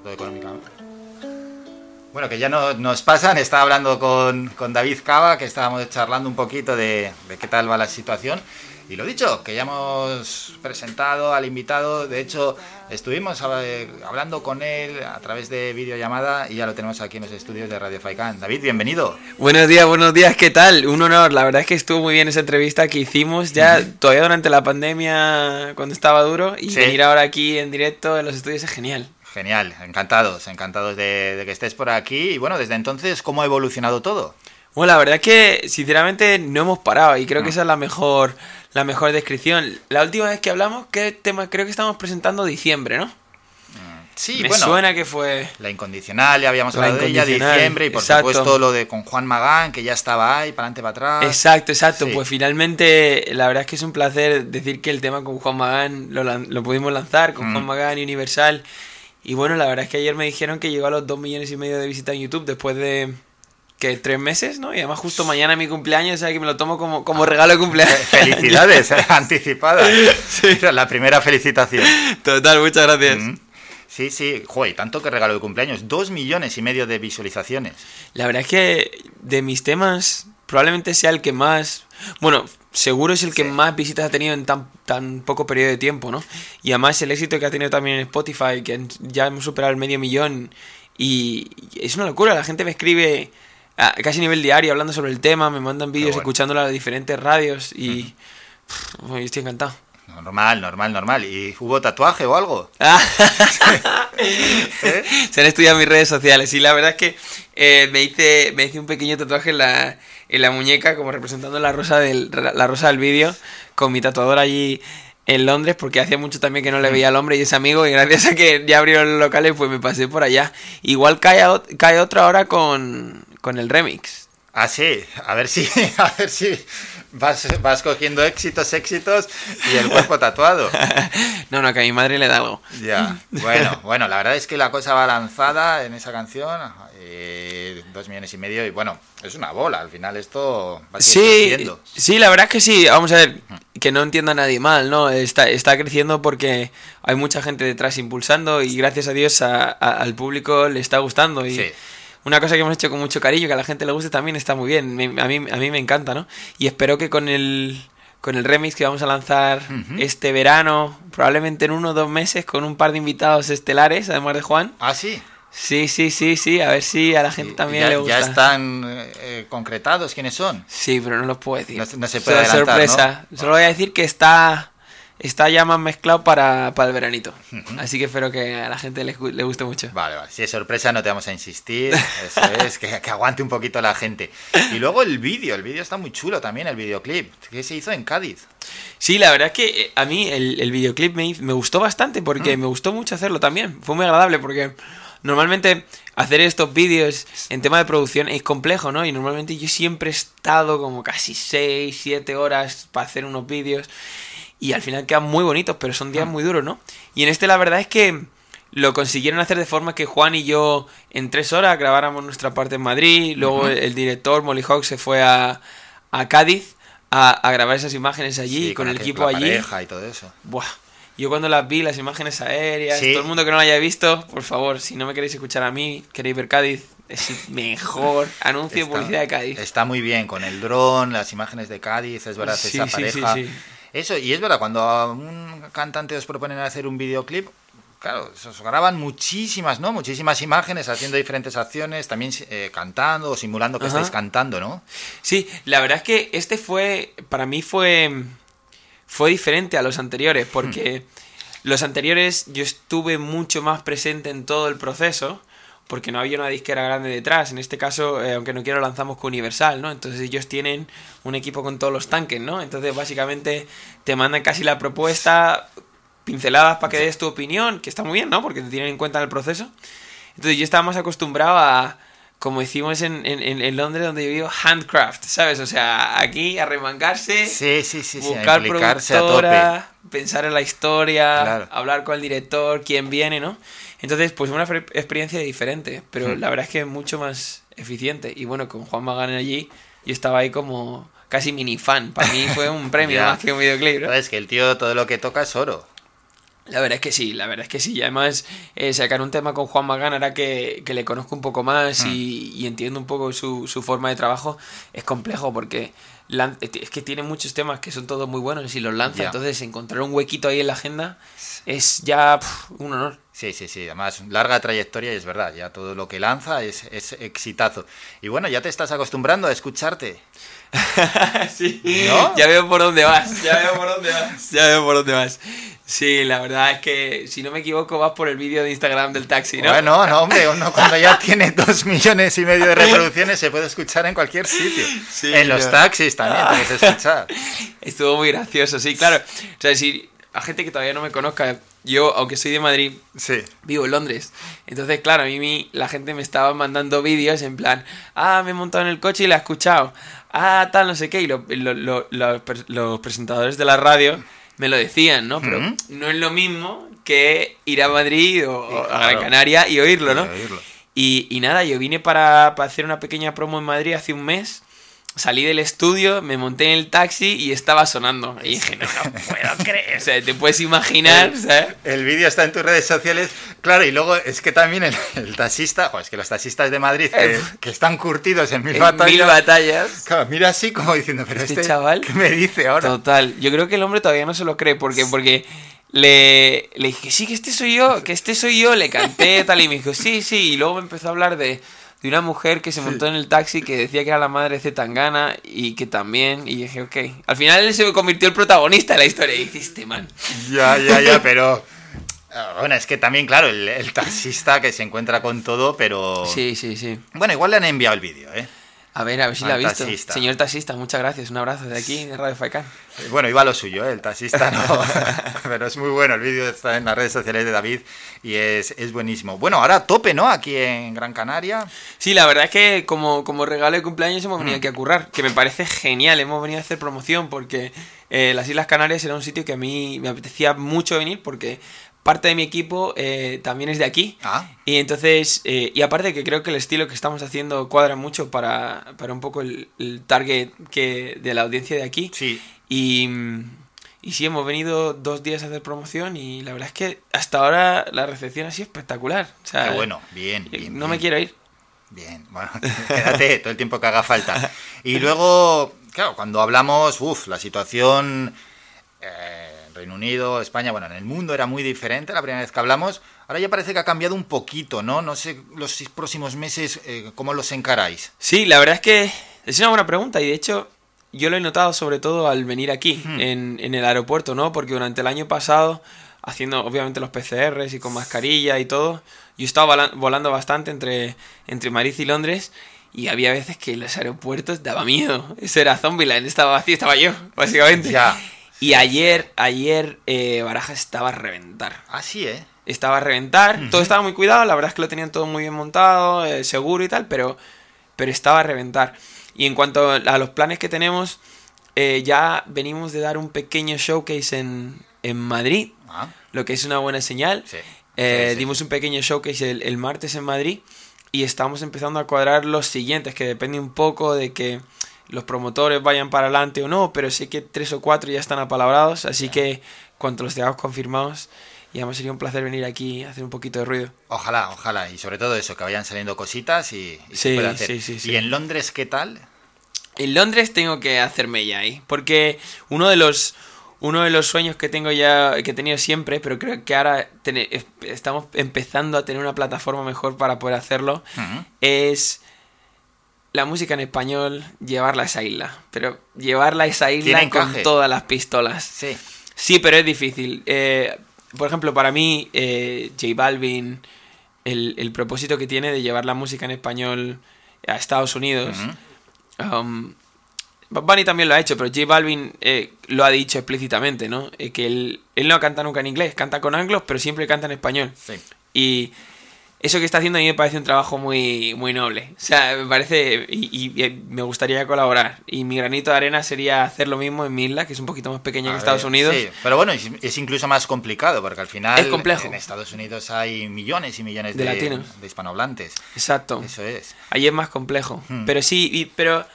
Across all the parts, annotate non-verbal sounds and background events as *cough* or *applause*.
sobre todo económicamente. Bueno, que ya no, nos pasan, estaba hablando con, con, David Cava, que estábamos charlando un poquito de, de, qué tal va la situación. Y lo dicho, que ya hemos presentado al invitado, de hecho estuvimos hablando con él a través de videollamada y ya lo tenemos aquí en los estudios de Radio Faikan. David, bienvenido. Buenos días, buenos días, ¿qué tal? Un honor, la verdad es que estuvo muy bien esa entrevista que hicimos ya todavía durante la pandemia cuando estaba duro y venir ahora aquí en directo en los estudios es genial. Genial, encantados, encantados de, que estés por aquí. Y bueno, desde entonces, ¿cómo ha evolucionado todo? Bueno, la verdad es que sinceramente no hemos parado y creo que esa es la mejor, la mejor descripción. La última vez que hablamos, ¿qué tema? Creo que estamos presentando diciembre, ¿no? Sí, Me bueno, suena que fue. La incondicional, ya habíamos hablado de ella, diciembre, y por supuesto lo de con Juan Magán, que ya estaba ahí, para adelante, para atrás. Exacto, exacto. Pues finalmente, la verdad es que es un placer decir que el tema con Juan Magán lo, lo pudimos lanzar, con Juan Magán y Universal. Y bueno, la verdad es que ayer me dijeron que llegó a los 2 millones y medio de visitas en YouTube después de que tres meses, ¿no? Y además justo mañana es mi cumpleaños, o sea que me lo tomo como, como regalo de cumpleaños. Felicidades, *laughs* *laughs* anticipadas. Sí. La primera felicitación. Total, muchas gracias. Sí, sí, joder, tanto que regalo de cumpleaños. Dos millones y medio de visualizaciones. La verdad es que de mis temas, probablemente sea el que más. Bueno, seguro es el que más visitas ha tenido en tan, tan poco periodo de tiempo, ¿no? Y además el éxito que ha tenido también en Spotify, que ya hemos superado el medio millón. Y es una locura, la gente me escribe a casi a nivel diario hablando sobre el tema, me mandan vídeos escuchándolo a diferentes radios y estoy encantado. Normal, normal, normal. ¿Y hubo tatuaje o algo? ¿Eh? *laughs* Se han estudiado mis redes sociales y la verdad es que eh, me, hice, me hice un pequeño tatuaje en la, en la muñeca como representando la rosa del, la rosa del vídeo con mi tatuador allí en Londres porque hacía mucho también que no le veía al hombre y ese amigo y gracias a que ya abrieron los locales pues me pasé por allá. Igual cae, cae otra hora con, con el remix. Ah, sí, a ver si, *laughs* a ver si vas, vas cogiendo éxitos, éxitos y el cuerpo tatuado. *laughs* no, no, que a mi madre le da algo. Ya, bueno, bueno, la verdad es que la cosa va lanzada en esa canción, eh, dos millones y medio, y bueno, es una bola, al final esto va sí, creciendo. Sí, la verdad es que sí, vamos a ver, que no entienda nadie mal, ¿no? Está, está creciendo porque hay mucha gente detrás impulsando y gracias a Dios al público le está gustando y... Sí una cosa que hemos hecho con mucho cariño, que a la gente le guste también está muy bien. a, mí, a mí me encanta, ¿no? Y espero que con el, con el remix que vamos a lanzar este verano, probablemente en uno o dos meses, con un par de invitados estelares, además de Juan. Ah, sí. Sí, sí, sí, sí, a ver si a la gente también le gusta. ¿Ya están eh, concretados quiénes son? Sí, pero no los puedo decir. No, se puede adelantar, sorpresa. Solo voy a decir que está está ya más mezclado para, para el veranito. Así que espero que a la gente le, le, guste mucho. Vale, vale. Si es sorpresa, no te vamos a insistir. *laughs* Eso es, que, que, aguante un poquito la gente. Y luego el vídeo. El vídeo está muy chulo también, el videoclip. que se hizo en Cádiz? Sí, la verdad es que eh, a mí el, el videoclip me, me, gustó bastante porque mm. me gustó mucho hacerlo también. Fue muy agradable porque normalmente hacer estos vídeos en tema de producción es complejo, ¿no? Y normalmente yo siempre he estado como casi 6, 7 horas para hacer unos vídeos y al final quedan muy bonitos, pero son días ah. muy duros, ¿no? Y en este la verdad es que lo consiguieron hacer de forma que Juan y yo en tres horas grabáramos nuestra parte en Madrid, luego el, director Molly Hawk se fue a, a Cádiz a, grabar esas imágenes allí, con, el equipo allí. y todo eso. Buah. Yo cuando las vi, las imágenes aéreas, todo el mundo que no lo haya visto, por favor, si no me queréis escuchar a mí, queréis ver Cádiz, es el mejor *laughs* anuncio de publicidad de Cádiz. Está muy bien, con el dron, las imágenes de Cádiz, es verdad, esa pareja. Eso, y es verdad, cuando un cantante os proponen hacer un videoclip, claro, os graban muchísimas, ¿no? Muchísimas imágenes haciendo diferentes acciones, también eh, cantando o simulando que estáis cantando, ¿no? Sí, la verdad es que este fue, para mí fue, fue diferente a los anteriores, porque hmm. los anteriores yo estuve mucho más presente en todo el proceso porque no había una disquera grande detrás. En este caso, eh, aunque no quiero, lanzamos con Universal, ¿no? Entonces ellos tienen un equipo con todos los tanques, ¿no? Entonces básicamente te mandan casi la propuesta, pinceladas para que des tu opinión, que está muy bien, ¿no? Porque te tienen en cuenta en el proceso. Entonces yo estaba más acostumbrado a, como decimos en, en, Londres, donde yo vivo, handcraft, ¿sabes? O sea, aquí a remangarse, sí, sí, sí, buscar productora, pensar en la historia, hablar con el director, quién viene, ¿no? Entonces, pues una experiencia diferente, pero hmm. la verdad es que mucho más eficiente. Y bueno, con Juan Magán allí, yo estaba ahí como casi mini fan. Para mí fue un *laughs* premio más que un videoclip. Es que el tío todo lo que toca es oro. La verdad es que sí, la verdad es que sí. Y además, eh, sacar un tema con Juan Magán ahora que, que le conozco un poco más y, y entiendo un poco su, su forma de trabajo es complejo porque lan- es que tiene muchos temas que son todos muy buenos y los lanza. Entonces, encontrar un huequito ahí en la agenda es ya un honor. Sí, sí, sí. Además, larga trayectoria y es verdad, ya todo lo que lanza es, es exitazo. Y bueno, ya te estás acostumbrando a escucharte. *laughs* sí. ¿No? Ya veo por dónde vas, ya veo por dónde vas, *laughs* ya veo por dónde vas. Sí, la verdad es que, si no me equivoco, vas por el vídeo de Instagram del taxi, ¿no? Bueno, no, hombre, uno cuando ya tiene dos millones y medio de reproducciones se puede escuchar en cualquier sitio. Sí, en los yo- taxis también puedes escuchar. *laughs* Estuvo muy gracioso, sí, claro. O sea, si a gente que todavía no me conozca, yo, aunque soy de Madrid, Sí. vivo en Londres. Entonces, claro, a mí mi- la gente me estaba mandando vídeos en plan, ah, me he montado en el coche y la he escuchado. Ah, tal, no sé qué. Y lo- lo- lo- los, pre- los presentadores de la radio me lo decían, ¿no? Pero no es lo mismo que ir a Madrid o, a Gran. Canaria y oírlo, ¿no? Y oírlo. Y, y nada, yo vine para, para hacer una pequeña promo en Madrid hace un mes. Salí del estudio, me monté en el taxi y estaba sonando. Y dije, no, no *laughs* puedo creer. O sea, te puedes imaginar, ¿sabes? El vídeo está en tus redes sociales. Claro, y luego es que también el, el taxista, jo, es que los taxistas de Madrid que, Eh, que están curtidos en mil En batallas. mil batallas. Claro, mira así como diciendo, pero Este este, chaval- ¿qué me dice ahora? Total. Yo creo que el hombre todavía no se lo cree. porque Porque le, le dije, sí, que este soy yo, que este soy yo. Le canté tal y me dijo, sí, sí. Y luego me empezó a hablar de, de una mujer que se montó en el taxi que decía que era la madre de Zetangana y que también. Y dije, ok. Al final él se convirtió el protagonista de la historia. Y dije, este man. Ya, ya, ya, *laughs* pero... ah, Bueno, es que también, claro, el, el taxista que se encuentra con todo, pero... Sí, sí, sí. Bueno, igual le han enviado el vídeo, ¿eh? A ver, a ver si la ha visto. taxista. Señor taxista, muchas gracias. Un abrazo de aquí, de Radio Faikán. Eh, Bueno, iba lo suyo, ¿eh? el taxista no. *laughs* Pero es muy bueno, el vídeo está en las redes sociales de David y es, es buenísimo. Bueno, ahora a tope, ¿no? Aquí en Gran Canaria. Sí, la verdad es que como, como regalo de cumpleaños hemos Mm. venido aquí a currar, que me parece genial, hemos venido a hacer promoción porque eh, las Islas Canarias era un sitio que a mí me apetecía mucho venir porque parte de mi equipo eh, también es de aquí. Ah, Y entonces, eh, y aparte que creo que el estilo que estamos haciendo cuadra mucho para, para un poco el, el target que, de la audiencia de aquí. sí. Y, y sí, hemos venido dos días a hacer promoción y la verdad es que hasta ahora la recepción ha sido espectacular. O sea, Qué bueno, bien, eh, bien. No me quiero ir. Bien, bueno, *laughs* quédate todo el tiempo que haga falta. Y luego, claro, cuando hablamos, uff, la situación Reino Unido, España, bueno, en el mundo era muy diferente la primera vez que hablamos. Ahora ya parece que ha cambiado un poquito, ¿no? No sé los próximos meses eh, cómo los encaráis. Sí, la verdad es que es una buena pregunta y de hecho yo lo he notado sobre todo al venir aquí, Hmm. en, en el aeropuerto, ¿no? Porque durante el año pasado, haciendo obviamente los PCRs y con mascarilla y todo, yo estaba vola- volando bastante entre, entre Madrid y Londres y había veces que los aeropuertos daba miedo. Eso era Zombieland, estaba vacío, estaba yo, básicamente. Ya. Y ayer, ayer eh, Barajas estaba a reventar. Así, ¿eh? Estaba a reventar, todo estaba muy cuidado, la verdad es que lo tenían todo muy bien montado, eh, seguro y tal, pero, pero estaba a reventar. Y en cuanto a los planes que tenemos, eh, ya venimos de dar un pequeño showcase en, en Madrid, Ah, lo que es una buena señal. sí. Eh, Sí, sí. Dimos un pequeño showcase el, el martes en Madrid y estamos empezando a cuadrar los siguientes, que depende un poco de que los promotores vayan para adelante o no, pero sé que tres o cuatro ya están apalabrados, así que cuanto los tengamos confirmados, ya me sería un placer venir aquí a hacer un poquito de ruido. Ojalá, ojalá. Y sobre todo eso, que vayan saliendo cositas y, y se Sí, puede hacer. sí, sí, sí. ¿Y en Londres qué tal? En Londres tengo que hacerme ya ahí, porque uno de los uno de los sueños que tengo ya que he tenido siempre, pero creo que ahora es- estamos empezando a tener una plataforma mejor para poder hacerlo, es la música en español, llevarla a esa isla, pero llevarla a esa isla con todas las pistolas. Sí. Sí, pero es difícil. Eh, por ejemplo, para mí, eh, J Balvin, el, el propósito que tiene de llevar la música en español a Estados Unidos, Ujú. Um, Bunny también lo ha hecho, pero J Balvin eh, lo ha dicho explícitamente, ¿no? Eh, que él, él no canta nunca en inglés, canta con anglos, pero siempre canta en español. Sí. Y eso que está haciendo a mí me parece un trabajo muy, muy noble. O sea, me parece. Y, y- y me gustaría colaborar. Y mi granito de arena sería hacer lo mismo en mi isla, que es un poquito más pequeña A que Estados ver, Unidos. Sí, pero bueno, es, es incluso más complicado porque al final Es complejo. en Estados Unidos hay millones y millones De de, latinos. de hispanohablantes. Exacto. Eso es. Ahí es más complejo. Hmm. Pero sí, y- pero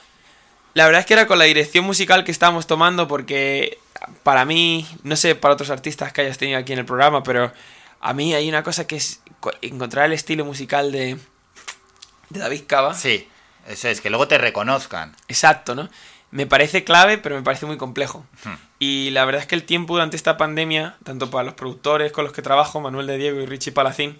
la verdad es que era con la dirección musical que estábamos tomando porque para mí, no sé para otros artistas que hayas tenido aquí en el programa, pero a mí hay una cosa que es encontrar el estilo musical de, de David Cava. Sí, eso es, que luego te reconozcan. Exacto, ¿no? Me parece clave, pero me parece muy complejo. Hmm. Y la verdad es que el tiempo durante esta pandemia, tanto para los productores con los que trabajo, Manuel de Diego y Richie Palacín,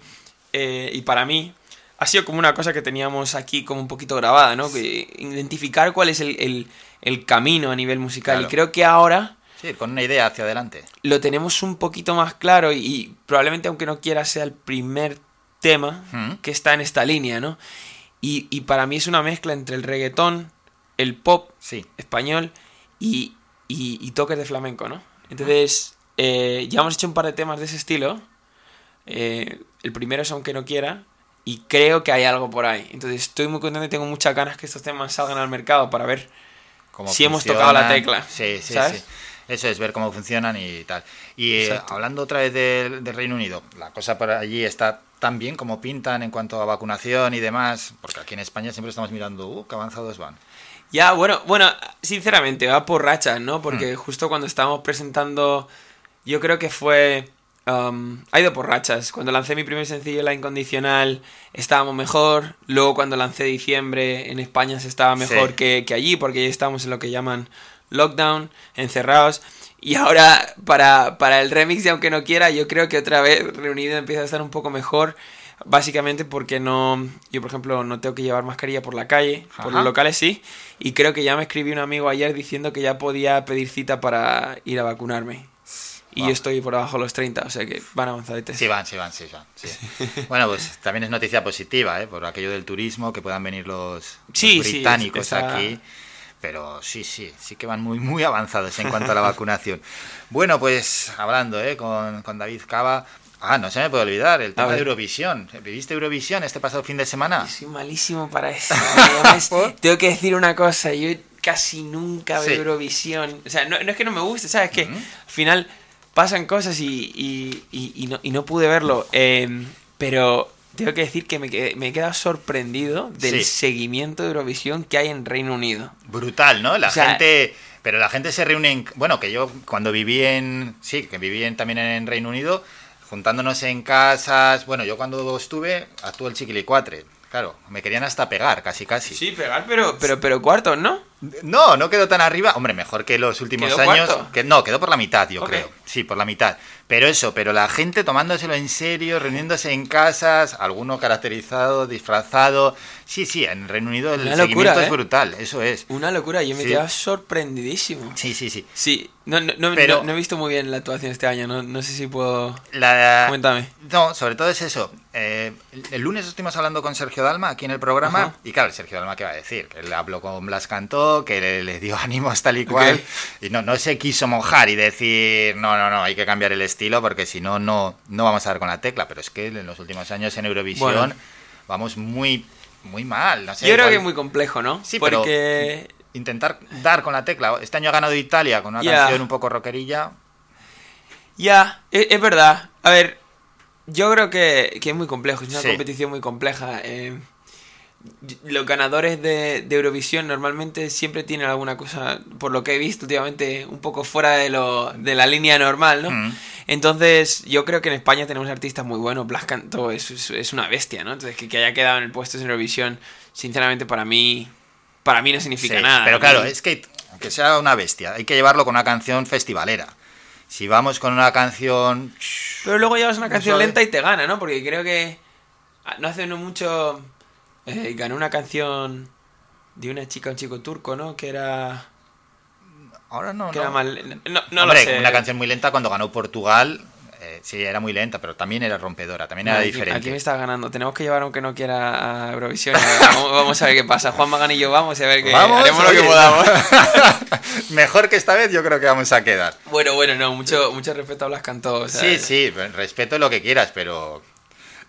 eh, y para mí, ha sido como una cosa que teníamos aquí como un poquito grabada, ¿no? Identificar cuál es el, el- el camino a nivel musical. Claro. Y creo que ahora Sí, con una idea hacia adelante. lo tenemos un poquito más claro y, y probablemente aunque no quiera sea el primer tema Mm. que está en esta línea, ¿no? Y, y para mí es una mezcla entre el reggaetón, el pop Sí. español y, y, toques de flamenco, ¿no? Entonces, eh, ya hemos hecho un par de temas de ese estilo. Eh, el primero es Aunque no quiera. Y creo que hay algo por ahí. Entonces estoy muy contento y tengo muchas ganas que estos temas salgan al mercado para ver cómo Si hemos tocado la tecla, Sí, sí, ¿sabes? sí. Eso es, ver cómo funcionan y tal. Y eh, hablando otra vez del, del Reino Unido, la cosa por allí está tan bien como pintan en cuanto a vacunación y demás, porque aquí en España siempre estamos mirando, uh, qué avanzados van. Ya, bueno, bueno, sinceramente, va por rachas, ¿no? Porque Mm. justo cuando estábamos presentando, yo creo que fue... um, ha ido por rachas. Cuando lancé mi primer sencillo, La Incondicional, estábamos mejor. Luego cuando lancé Diciembre, en España se estaba mejor Sí. que, que allí, porque ya estamos en lo que llaman lockdown, encerrados. Y ahora, para, para el remix de Aunque No Quiera, yo creo que otra vez Reunido empieza a estar un poco mejor. Básicamente porque no, yo por ejemplo no tengo que llevar mascarilla por la calle, por los locales sí, y creo que ya me escribió un amigo ayer diciendo que ya podía pedir cita para ir a vacunarme. Y Wow. yo estoy por abajo de los 30, o sea que van avanzadetes. Sí van, sí van, sí van. sí. *laughs* Bueno, pues también es noticia positiva, ¿eh? Por aquello del turismo, que puedan venir los, los Sí, sí, británicos está- aquí. Pero sí, sí, sí que van muy, muy avanzados en cuanto a la *laughs* vacunación. Bueno, pues hablando ¿eh? con, con David Cava. Ah, no se me puede olvidar, el tema de Eurovisión. ¿Viviste Eurovisión este pasado fin de semana? Yo soy malísimo para eso. *laughs* Tengo que decir una cosa, yo casi nunca veo Sí. Eurovisión. O sea, no, no es que no me guste, ¿sabes? Que Ujú. al final pasan cosas y, y- y- y no, y no pude verlo. Eh, pero tengo que decir que me, quedé- me he quedado sorprendido del Sí. seguimiento de Eurovisión que hay en Reino Unido. Brutal, ¿no? La O sea- gente... Pero la gente se reúne en... Bueno, que yo cuando viví en... Sí, que viví en- también en Reino Unido, juntándonos en casas... Bueno, yo cuando estuve, actuó el Chiquilicuatre. Claro, me querían hasta pegar, casi casi. Sí, pegar, pero, pero, pero cuartos, ¿no? No, no quedó tan arriba. Hombre, mejor que los últimos ¿Quedó años. Que, no, quedó por la mitad, yo creo. Sí, por la mitad. Pero eso, pero la gente tomándoselo en serio, reuniéndose en casas, alguno caracterizado, disfrazado. Sí, sí, en Reino Unido el Una seguimiento locura, es ¿eh? brutal, eso es. Una locura, yo me Sí. he quedado sorprendidísimo. Sí, sí, sí. Sí, no, no, no, Pero- no- he visto muy bien la actuación este año, no, no sé si puedo... La... Cuéntame. No, sobre todo es eso. Eh, el- lunes estuvimos hablando con Sergio Dalma aquí en el programa. Ajá. Y claro, Sergio Dalma, ¿qué va a decir? Él habló con Blas Cantó, que le, le dio *laughs* ánimos tal y cual. Y no, no se quiso mojar y decir, no, no, no, hay que cambiar el estilo porque si no, no, no vamos a dar con la tecla. Pero es que en los últimos años en Eurovisión Bueno. vamos muy, muy mal. No sé, Yo creo igual que es muy complejo, ¿no? Sí, pero- Porque... Intentar dar con la tecla. Este año ha ganado Italia con una canción un poco rockerilla. Ya, e- es, verdad. A ver, yo creo que, que es muy complejo, es una Sí. competición muy compleja. eh, los ganadores de, de Eurovisión normalmente siempre tienen alguna cosa, por lo que he visto últimamente, un poco fuera de, lo, de la línea normal, ¿no? Mm. Entonces, yo creo que en España tenemos artistas muy buenos. Blas Cantó es, es, es una bestia, ¿no? Entonces, que, que haya quedado en el puesto en Eurovisión, sinceramente, para mí, para mí no significa Sí, nada. Pero claro, es que aunque sea una bestia, hay que llevarlo con una canción festivalera. Si vamos con una canción... Pero luego llevas una canción lenta y te gana, ¿no? Porque creo que ah, no hace no mucho eh, ganó una canción de una chica, un chico turco, ¿no? Que era Ahora no, que no. era mal, no, no Hombre, lo sé. una canción muy lenta cuando ganó Portugal. eh, sí, era muy lenta, pero también era rompedora, también No, era aquí, diferente. aquí me está ganando. Tenemos que llevar aunque no quiera a Eurovisión. vamos, vamos a ver qué pasa. Juan Magán y yo vamos y a ver Vamos, haremos lo que podamos. *laughs* Mejor que esta vez yo creo que vamos a quedar. Bueno, bueno, no, mucho, mucho respeto a Blas Cantó. o sea, Sí, sí, respeto lo que quieras, pero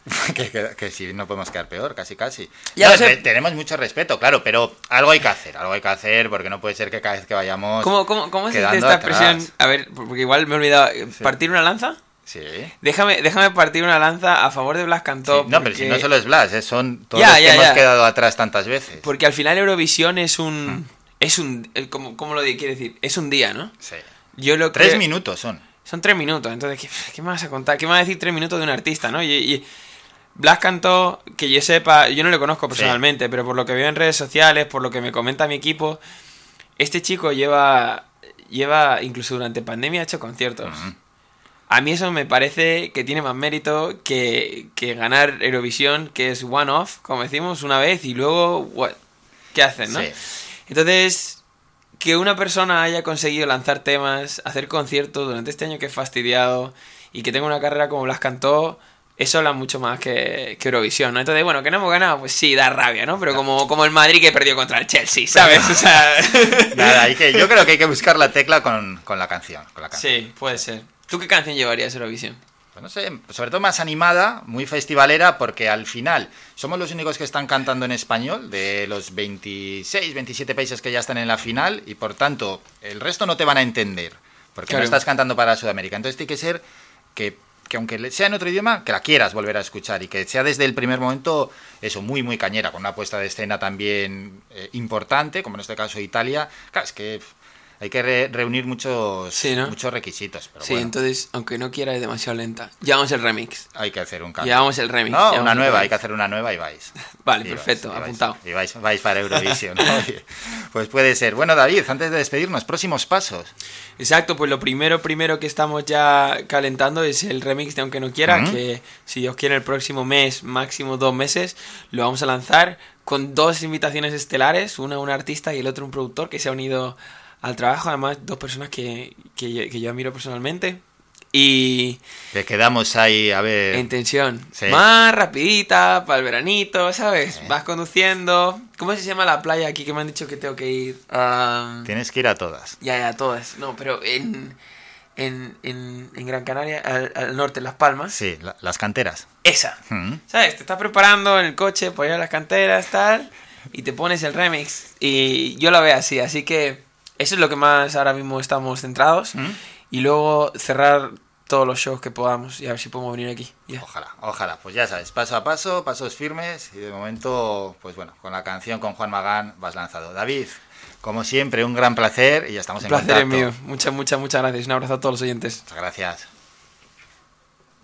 *laughs* que, que, que si no podemos quedar peor, casi casi. Ya No, Tenemos mucho respeto, claro, pero algo hay que hacer, algo hay que hacer, porque no puede ser que cada vez que vayamos... ¿Cómo, cómo, cómo se dice esta expresión? A ver, porque igual me he olvidado. ¿Partir una lanza? Sí. Déjame, déjame partir una lanza a favor de Blas Cantó. Sí, No, pero si no solo es Blas, eh, son todos Ya, los que ya, hemos ya. quedado atrás tantas veces. Porque al final Eurovisión es un. Hmm. Es un. el- ¿Cómo, cómo lo quiere decir? Es un día, ¿no? Sí. Yo lo Tres creo- minutos son. Son tres minutos, entonces, ¿qué, qué me vas a contar? ¿Qué me vas a decir tres minutos de un artista, no? Y, y Blas cantó, que yo sepa, yo no le conozco personalmente, pero por lo que veo en redes sociales, por lo que me comenta mi equipo, este chico lleva, lleva incluso durante pandemia ha hecho conciertos. A mí eso me parece que tiene más mérito que, que ganar Eurovisión, que es one-off, como decimos, una vez y luego, what- ¿qué hacen, no? Sí. Entonces, que una persona haya conseguido lanzar temas, hacer conciertos durante este año que es fastidiado y que tenga una carrera como las cantó, eso habla mucho más que, que Eurovisión, ¿no? Entonces, bueno, que no hemos ganado, pues sí, da rabia, ¿no? Pero como, como el Madrid que perdió contra el Chelsea, ¿sabes? O sea... *laughs* Nada, hay que, yo creo que hay que buscar la tecla con, con la canción. Con la canción. sí, puede ser. ¿Tú qué canción llevarías a Eurovisión? Pues no sé, sobre todo más animada, muy festivalera, porque al final somos los únicos que están cantando en español, de los 26, 27 países que ya están en la final, y por tanto, el resto no te van a entender, porque Claro. no estás cantando para Sudamérica. Entonces tiene que ser que, que aunque sea en otro idioma, que la quieras volver a escuchar, y que sea desde el primer momento, eso, muy, muy cañera, con una puesta de escena también eh, importante, como en este caso Italia. Claro, es que hay que re- reunir muchos, Sí, ¿no? muchos requisitos, pero sí, bueno, entonces, aunque no quiera, es demasiado lenta. Llevamos el remix. hay que hacer un cambio. Llevamos el remix. No, una nueva, hay que hacer una nueva y vais. *laughs* Vale, Y perfecto, vais, apuntado. Y vais, vais para Eurovisión. *laughs* *laughs* Pues puede ser. Bueno, David, antes de despedirnos, próximos pasos. Exacto, pues lo primero, primero que estamos ya calentando es el remix de Aunque no quiera, que si Dios quiere el próximo mes, máximo dos meses, lo vamos a lanzar con dos invitaciones estelares, una un artista y el otro un productor que se ha unido al trabajo, además dos personas que, que, yo- que yo admiro personalmente. Y Que quedamos ahí, a ver. en tensión, Sí. más rapidita, para el veranito, ¿sabes? Vas conduciendo. ¿Cómo se llama la playa aquí que me han dicho que tengo que ir? Ah, Tienes que ir a todas. ya, ya, todas. No, pero en, en, en, en Gran Canaria, al, al norte, en Las Palmas. Sí, la- las canteras. Esa. Mm. ¿Sabes? Te estás preparando en el coche para ir a las canteras, tal. Y te pones el remix. Y yo lo veo así. Así que eso es lo que más ahora mismo estamos centrados. Mm. Y luego cerrar todos los shows que podamos. Y a ver si podemos venir aquí. Ojalá, ojalá. Pues ya sabes, paso a paso, pasos firmes. Y de momento, pues bueno, con la canción con Juan Magán vas lanzado. David, como siempre, un gran placer y ya estamos Un en placer es contacto. mío. Muchas, muchas, muchas gracias. Un abrazo a todos los oyentes. Muchas gracias.